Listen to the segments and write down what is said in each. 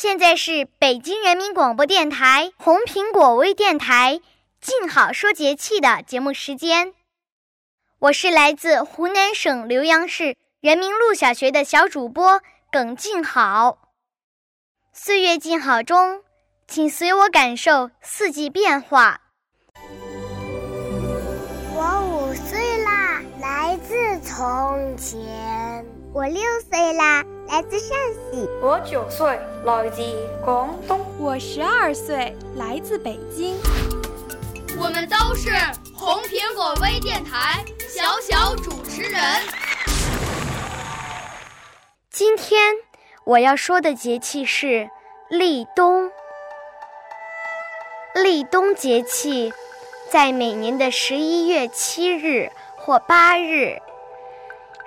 现在是北京人民广播电台红苹果微电台“静好说节气”的节目时间。我是来自湖南省浏阳市人民路小学的小主播耿静好。岁月静好中，请随我感受四季变化。我五岁啦，来自从前。我六岁啦，来自陕西。我九岁，来自广东。我十二岁，来自北京。我们都是红苹果微电台小小主持人。今天我要说的节气是立冬。立冬节气在每年的十一月七日或八日，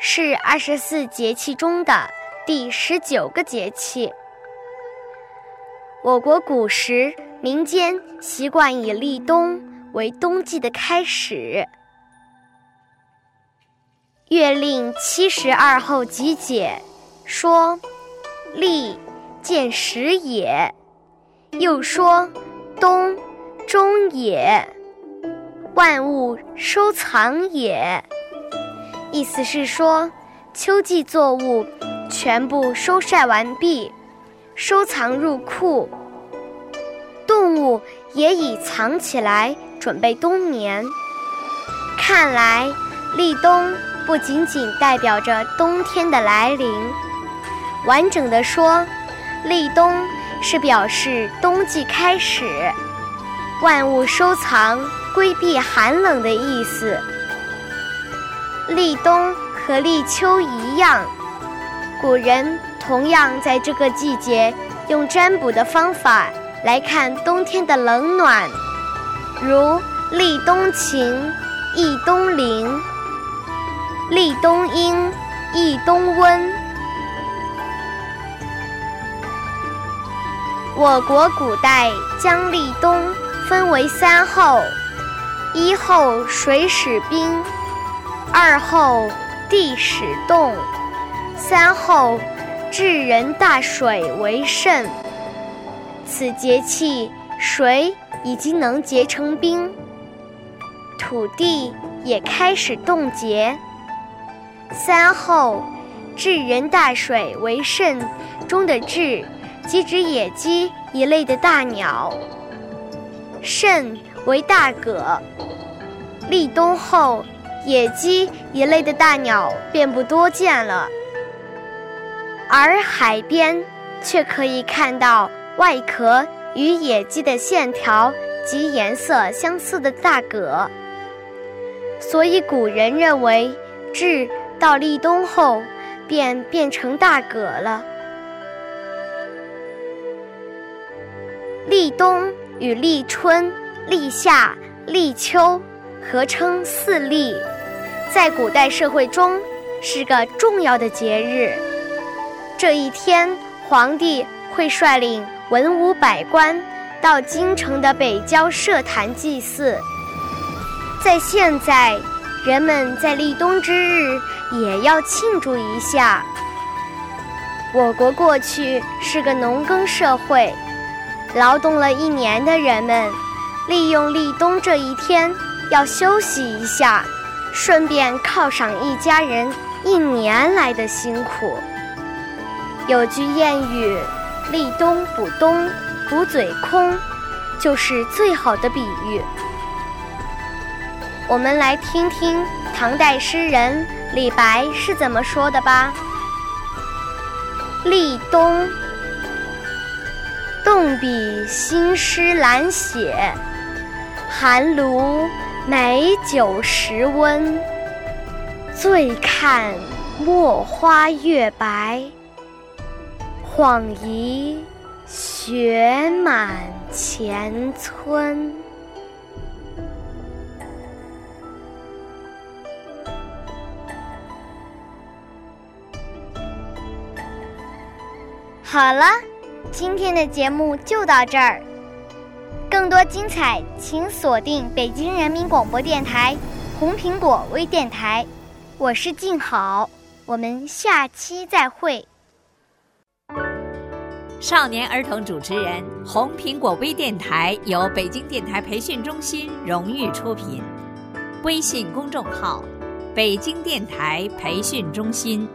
是二十四节气中的第十九个节气。我国古时民间习惯以立冬为冬季的开始。《月令七十二候集解》说：“立，见始也。”又说：“冬，终也。万物收藏也。”意思是说，秋季作物全部收晒完毕，收藏入库。动物也已藏起来，准备冬眠。看来，立冬不仅仅代表着冬天的来临，完整的说，立冬是表示冬季开始，万物收藏、规避寒冷的意思。立冬和立秋一样，古人同样在这个季节用占卜的方法来看冬天的冷暖，如立冬晴，易冬凌；立冬阴，易冬温。我国古代将立冬分为三候：一候水始冰。二后地始冻，三后至人大水为甚。此节气水已经能结成冰，土地也开始冻结。三后至人大水为甚中的至，即指野鸡一类的大鸟。肾为大蛤。立冬后。野鸡一类的大鸟便不多见了，而海边却可以看到外壳与野鸡的线条及颜色相似的大蛤。所以古人认为，至到立冬后便变成大蛤了。立冬与立春、立夏、立秋。合称四立，在古代社会中是个重要的节日。这一天，皇帝会率领文武百官到京城的北郊社坛祭祀。在现在，人们在立冬之日也要庆祝一下。我国过去是个农耕社会，劳动了一年的人们，利用立冬这一天。要休息一下，顺便犒赏一家人一年来的辛苦。有句谚语：“立冬补冬，补嘴空。”就是最好的比喻。我们来听听唐代诗人李白是怎么说的吧。立冬，动笔新诗懒写，寒炉美酒时温。醉看墨花月白，恍疑雪满前村。好了，今天的节目就到这儿。更多精彩，请锁定北京人民广播电台红苹果微电台。我是静好，我们下期再会。少年儿童主持人，红苹果微电台由北京电台培训中心荣誉出品，微信公众号：北京电台培训中心。